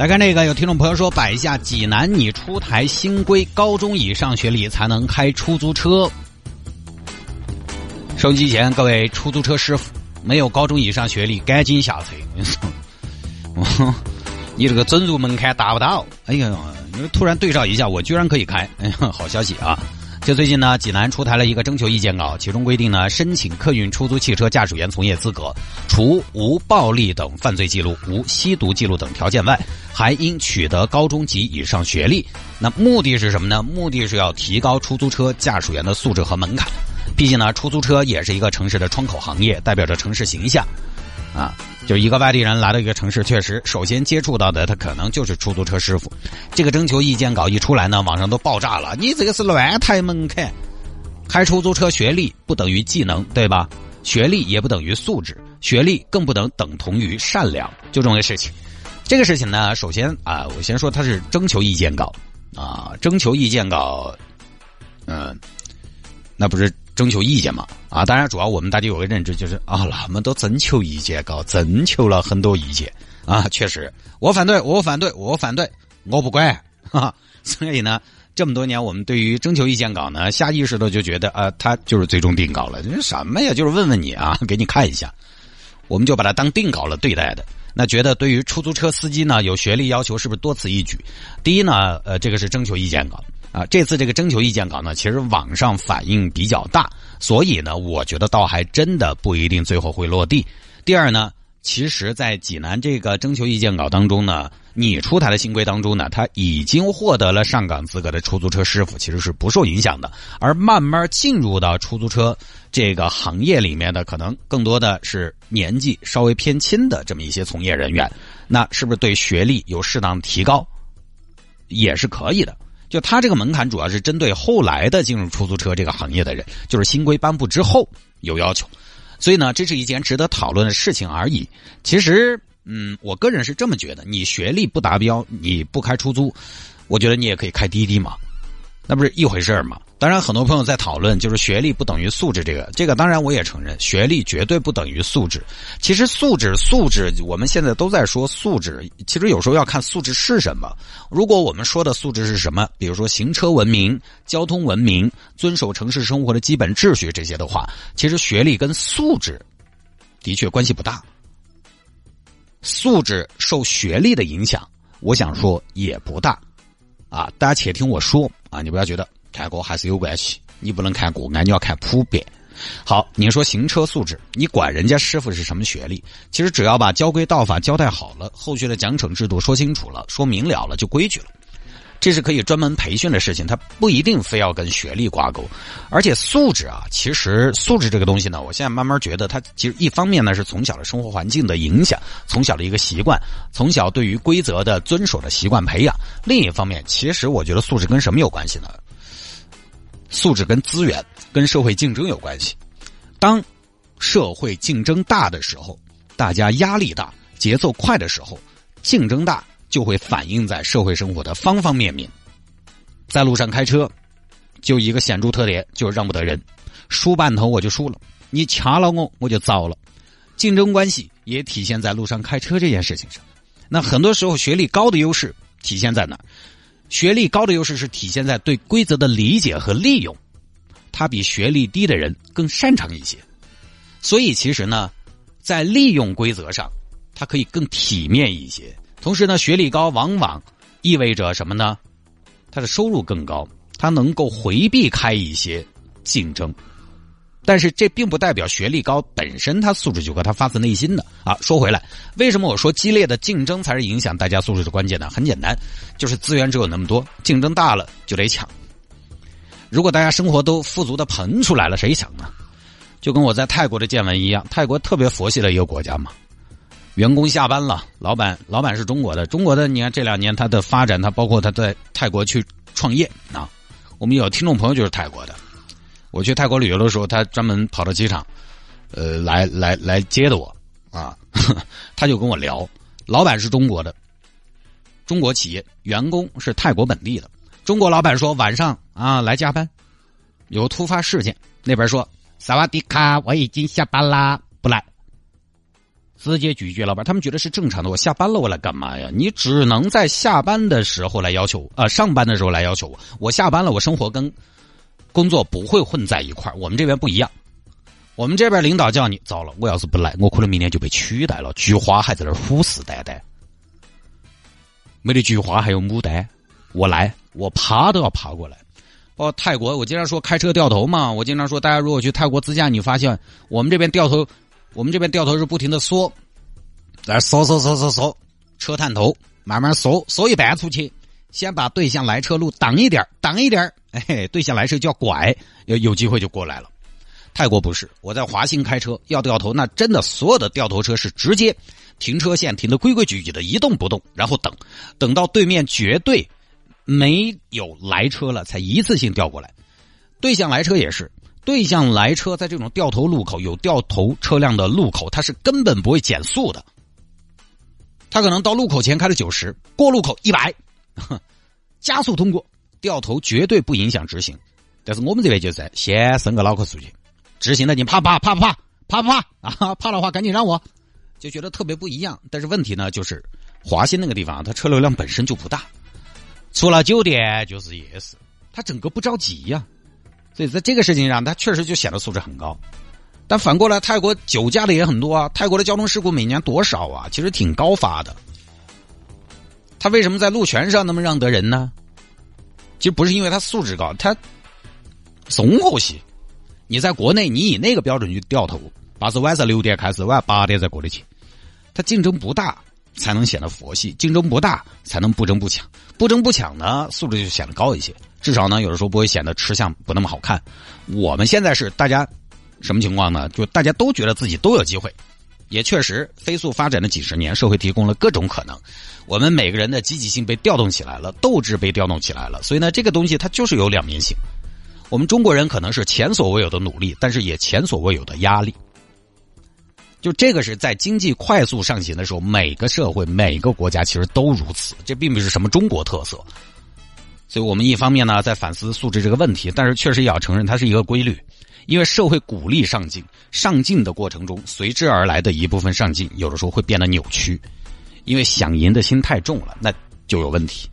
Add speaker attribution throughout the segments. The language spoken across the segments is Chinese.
Speaker 1: 来看这个，有听众朋友说，摆一下济南拟出台新规，高中以上学历才能开出租车。收机前各位出租车师傅，没有高中以上学历赶紧下车。你，这个准入门槛达不到。哎呀，因为突然对照一下，我居然可以开，哎呀，好消息啊！就最近呢，济南出台了一个征求意见稿，其中规定呢，申请客运出租汽车驾驶员从业资格，除无暴力等犯罪记录、无吸毒记录等条件外，还应取得高中及以上学历。那目的是什么呢？目的是要提高出租车驾驶员的素质和门槛。毕竟呢，出租车也是一个城市的窗口行业，代表着城市形象。啊，就一个外地人来到一个城市，确实首先接触到的他可能就是出租车师傅。这个征求意见稿一出来呢，网上都爆炸了。你这个是乱抬门槛，开出租车学历不等于技能，对吧？学历也不等于素质，学历更不能等同于善良，就这么个事情。这个事情呢，首先啊，我先说它是征求意见稿啊，征求意见稿，嗯，那不是。征求意见嘛，啊，当然主要我们大家有个认知就是啊，那么多征求意见稿，征求了很多意见啊，确实，我反对，我反对，我反对，我不管，哈，所以呢，这么多年我们对于征求意见稿呢，下意识的就觉得啊，它就是最终定稿了，这什么呀？就是问问你啊，给你看一下，我们就把它当定稿了对待的。那觉得对于出租车司机呢，有学历要求是不是多此一举？第一呢，呃，这个是征求意见稿。啊，这次这个征求意见稿呢，其实网上反应比较大，所以呢，我觉得倒还真的不一定最后会落地。第二呢，其实，在济南这个征求意见稿当中呢，你出台的新规当中呢，他已经获得了上岗资格的出租车师傅其实是不受影响的，而慢慢进入到出租车这个行业里面的，可能更多的是年纪稍微偏轻的这么一些从业人员，那是不是对学历有适当提高，也是可以的。就他这个门槛主要是针对后来的进入出租车这个行业的人，就是新规颁布之后有要求，所以呢，这是一件值得讨论的事情而已。其实，嗯，我个人是这么觉得，你学历不达标，你不开出租，我觉得你也可以开滴滴嘛。那不是一回事儿吗？当然，很多朋友在讨论，就是学历不等于素质。这个，这个当然我也承认，学历绝对不等于素质。其实素质，素质，我们现在都在说素质。其实有时候要看素质是什么。如果我们说的素质是什么，比如说行车文明、交通文明、遵守城市生活的基本秩序这些的话，其实学历跟素质的确关系不大。素质受学历的影响，我想说也不大。啊，大家且听我说啊，你不要觉得看过还是有关系，你不能看个案，你要看普遍。好，你说行车素质，你管人家师傅是什么学历？其实只要把交规道法交代好了，后续的奖惩制度说清楚了，说明了了，就规矩了。这是可以专门培训的事情，它不一定非要跟学历挂钩，而且素质啊，其实素质这个东西呢，我现在慢慢觉得它其实一方面呢是从小的生活环境的影响，从小的一个习惯，从小对于规则的遵守的习惯培养；另一方面，其实我觉得素质跟什么有关系呢？素质跟资源、跟社会竞争有关系。当社会竞争大的时候，大家压力大、节奏快的时候，竞争大。就会反映在社会生活的方方面面。在路上开车，就一个显著特点，就是让不得人，输半头我就输了，你掐了我我就糟了。竞争关系也体现在路上开车这件事情上。那很多时候，学历高的优势体现在哪儿？学历高的优势是体现在对规则的理解和利用，他比学历低的人更擅长一些。所以，其实呢，在利用规则上，他可以更体面一些。同时呢，学历高往往意味着什么呢？他的收入更高，他能够回避开一些竞争。但是这并不代表学历高本身他素质就高，他发自内心的啊。说回来，为什么我说激烈的竞争才是影响大家素质的关键呢？很简单，就是资源只有那么多，竞争大了就得抢。如果大家生活都富足的膨出来了，谁抢呢？就跟我在泰国的见闻一样，泰国特别佛系的一个国家嘛。员工下班了，老板老板是中国的，中国的你看这两年他的发展，他包括他在泰国去创业啊。我们有听众朋友就是泰国的，我去泰国旅游的时候，他专门跑到机场，呃，来来来接的我啊，他就跟我聊，老板是中国的，中国企业，员工是泰国本地的。中国老板说晚上啊来加班，有突发事件，那边说萨瓦迪卡，我已经下班啦，不来。直接拒绝老板，他们觉得是正常的。我下班了，我来干嘛呀？你只能在下班的时候来要求，呃，上班的时候来要求我。我下班了，我生活跟工作不会混在一块我们这边不一样，我们这边领导叫你，糟了，我要是不来，我可能明年就被取代了。菊花还在那儿虎视眈眈，没得菊花还有牡丹，我来，我爬都要爬过来。哦，泰国，我经常说开车掉头嘛。我经常说，大家如果去泰国自驾，你发现我们这边掉头。我们这边掉头是不停的缩，来缩缩缩缩缩，车探头慢慢缩缩一半出去，先把对向来车路挡一点挡一点哎，对向来车就要拐，有有机会就过来了。泰国不是，我在华兴开车要掉头，那真的所有的掉头车是直接停车线停的规规矩矩的，一动不动，然后等，等到对面绝对没有来车了，才一次性调过来。对向来车也是。对向来车在这种掉头路口有掉头车辆的路口，它是根本不会减速的。他可能到路口前开了九十，过路口一百，加速通过，掉头绝对不影响直行。但是我们这边就是先伸个脑壳出去，直行的你怕不怕？怕不怕？怕不怕？啊，怕的话赶紧让我，就觉得特别不一样。但是问题呢，就是华新那个地方，它车流量本身就不大，除了酒店就是夜市，它整个不着急呀。所以在这个事情上，他确实就显得素质很高。但反过来，泰国酒驾的也很多啊。泰国的交通事故每年多少啊？其实挺高发的。他为什么在路权上那么让得人呢？其实不是因为他素质高，他松活些。你在国内，你以那个标准去掉头，八是晚上六点开始，晚八点再过得去。他竞争不大，才能显得佛系；竞争不大，才能不争不抢。不争不抢呢，素质就显得高一些。至少呢，有的时候不会显得吃相不那么好看。我们现在是大家什么情况呢？就大家都觉得自己都有机会，也确实飞速发展的几十年，社会提供了各种可能。我们每个人的积极性被调动起来了，斗志被调动起来了。所以呢，这个东西它就是有两面性。我们中国人可能是前所未有的努力，但是也前所未有的压力。就这个是在经济快速上行的时候，每个社会、每个国家其实都如此。这并不是什么中国特色。所以我们一方面呢在反思素质这个问题，但是确实也要承认它是一个规律，因为社会鼓励上进，上进的过程中随之而来的一部分上进，有的时候会变得扭曲，因为想赢的心太重了，那就有问题。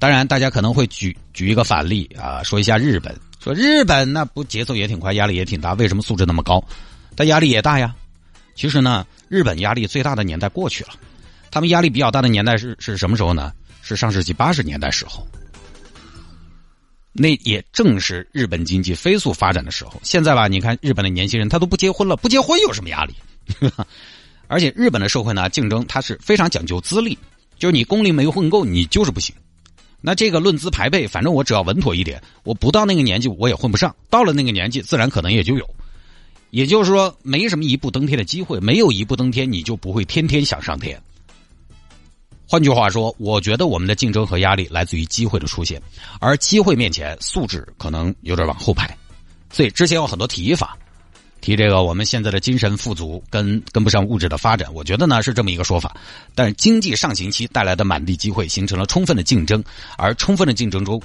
Speaker 1: 当然，大家可能会举举一个反例啊，说一下日本，说日本那不节奏也挺快，压力也挺大，为什么素质那么高？但压力也大呀。其实呢，日本压力最大的年代过去了，他们压力比较大的年代是是什么时候呢？是上世纪八十年代时候，那也正是日本经济飞速发展的时候。现在吧，你看日本的年轻人他都不结婚了，不结婚有什么压力？而且日本的社会呢，竞争它是非常讲究资历，就是你工龄没混够，你就是不行。那这个论资排辈，反正我只要稳妥一点，我不到那个年纪我也混不上，到了那个年纪自然可能也就有。也就是说，没什么一步登天的机会，没有一步登天，你就不会天天想上天。换句话说，我觉得我们的竞争和压力来自于机会的出现，而机会面前，素质可能有点往后排。所以之前有很多提法，提这个我们现在的精神富足跟跟不上物质的发展，我觉得呢是这么一个说法。但是经济上行期带来的满地机会，形成了充分的竞争，而充分的竞争中，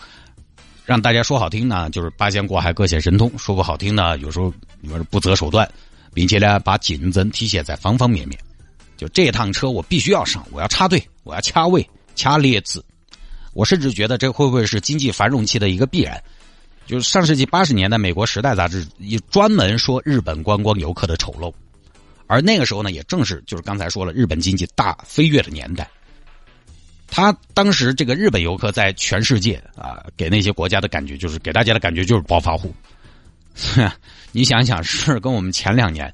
Speaker 1: 让大家说好听呢，就是八仙过海各显神通；说不好听呢，有时候你说不择手段，并且呢，把竞争体现在方方面面。就这趟车我必须要上，我要插队，我要掐位、掐列子。我甚至觉得这会不会是经济繁荣期的一个必然？就是上世纪八十年代，美国《时代》杂志也专门说日本观光游客的丑陋，而那个时候呢，也正是就是刚才说了日本经济大飞跃的年代。他当时这个日本游客在全世界啊，给那些国家的感觉就是给大家的感觉就是暴发户。你想想，是跟我们前两年。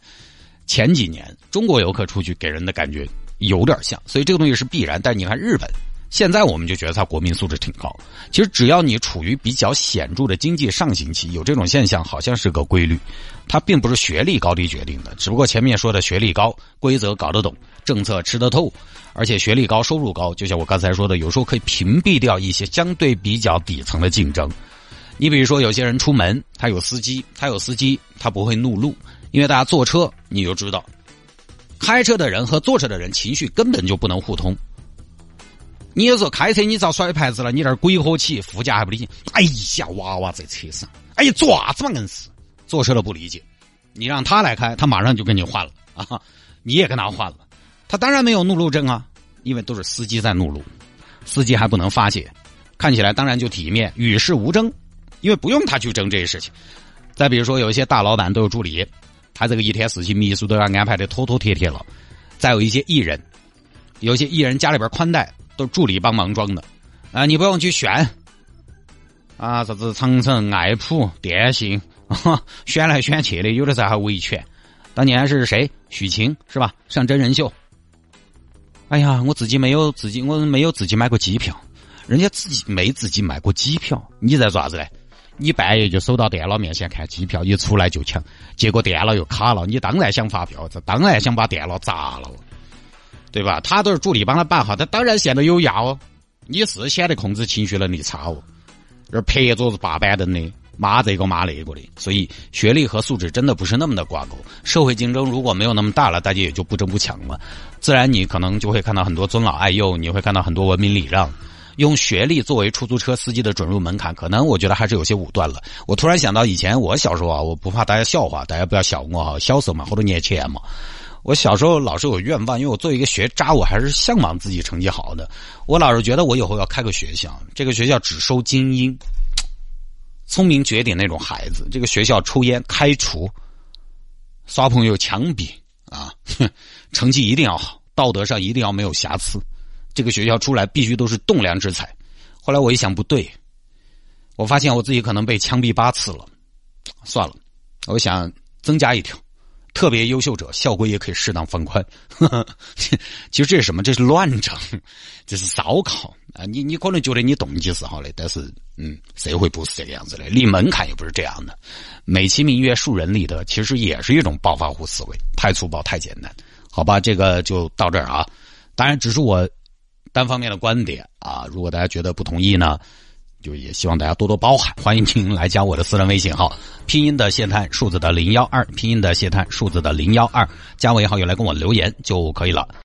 Speaker 1: 前几年中国游客出去给人的感觉有点像，所以这个东西是必然。但是你看日本，现在我们就觉得他国民素质挺高。其实只要你处于比较显著的经济上行期，有这种现象好像是个规律。它并不是学历高低决定的，只不过前面说的学历高、规则搞得懂、政策吃得透，而且学历高、收入高，就像我刚才说的，有时候可以屏蔽掉一些相对比较底层的竞争。你比如说，有些人出门，他有司机，他有司机，他不会怒路，因为大家坐车，你就知道，开车的人和坐车的人情绪根本就不能互通。你有时候开车，你遭甩牌子了，你那儿鬼火起，副驾还不理解。哎呀，娃娃在车上，哎呀，爪子嘛硬是？坐车的不理解，你让他来开，他马上就跟你换了啊，你也跟他换了，他当然没有怒路症啊，因为都是司机在怒路，司机还不能发泄，看起来当然就体面，与世无争。因为不用他去争这些事情。再比如说，有一些大老板都有助理，他这个一天事情秘书都要安排的妥妥帖帖了。再有一些艺人，有些艺人家里边宽带都是助理帮忙装的啊，你不用去选啊，啥子长城、爱普、电信，选来选去的，有的时候还维权。当年是谁？许晴是吧？上真人秀。哎呀，我自己没有自己，我没有自己买过机票。人家自己没自己买过机票，你在做啥子呢？你半夜就守到电脑面前看机票，一出来就抢，结果电脑又卡了，你当然想发票，这当然想把电脑砸了，对吧？他都是助理帮他办好，他当然显得有压哦。你是显得控制情绪能力差哦，这拍桌子八板凳的，骂这个骂那个的。所以学历和素质真的不是那么的挂钩。社会竞争如果没有那么大了，大家也就不争不抢了，自然你可能就会看到很多尊老爱幼，你会看到很多文明礼让。用学历作为出租车司机的准入门槛，可能我觉得还是有些武断了。我突然想到，以前我小时候啊，我不怕大家笑话，大家不要笑我啊，小时候嘛，好多年前嘛。我小时候老是有愿望，因为我作为一个学渣，我还是向往自己成绩好的。我老是觉得我以后要开个学校，这个学校只收精英、聪明绝顶那种孩子。这个学校抽烟开除，耍朋友枪毙啊，成绩一定要好，道德上一定要没有瑕疵。这个学校出来必须都是栋梁之才。后来我一想不对，我发现我自己可能被枪毙八次了，算了，我想增加一条，特别优秀者校规也可以适当放宽。其实这是什么？这是乱整，这是烧烤啊！你你可能觉得你动机是好的，但是嗯，社会不是这个样子的，立门槛也不是这样的。美其名曰树人立德，其实也是一种暴发户思维，太粗暴，太简单。好吧，这个就到这儿啊。当然，只是我。单方面的观点啊，如果大家觉得不同意呢，就也希望大家多多包涵。欢迎您来加我的私人微信号，拼音的谢探，数字的零幺二，拼音的谢探，数字的零幺二，加为好友来跟我留言就可以了。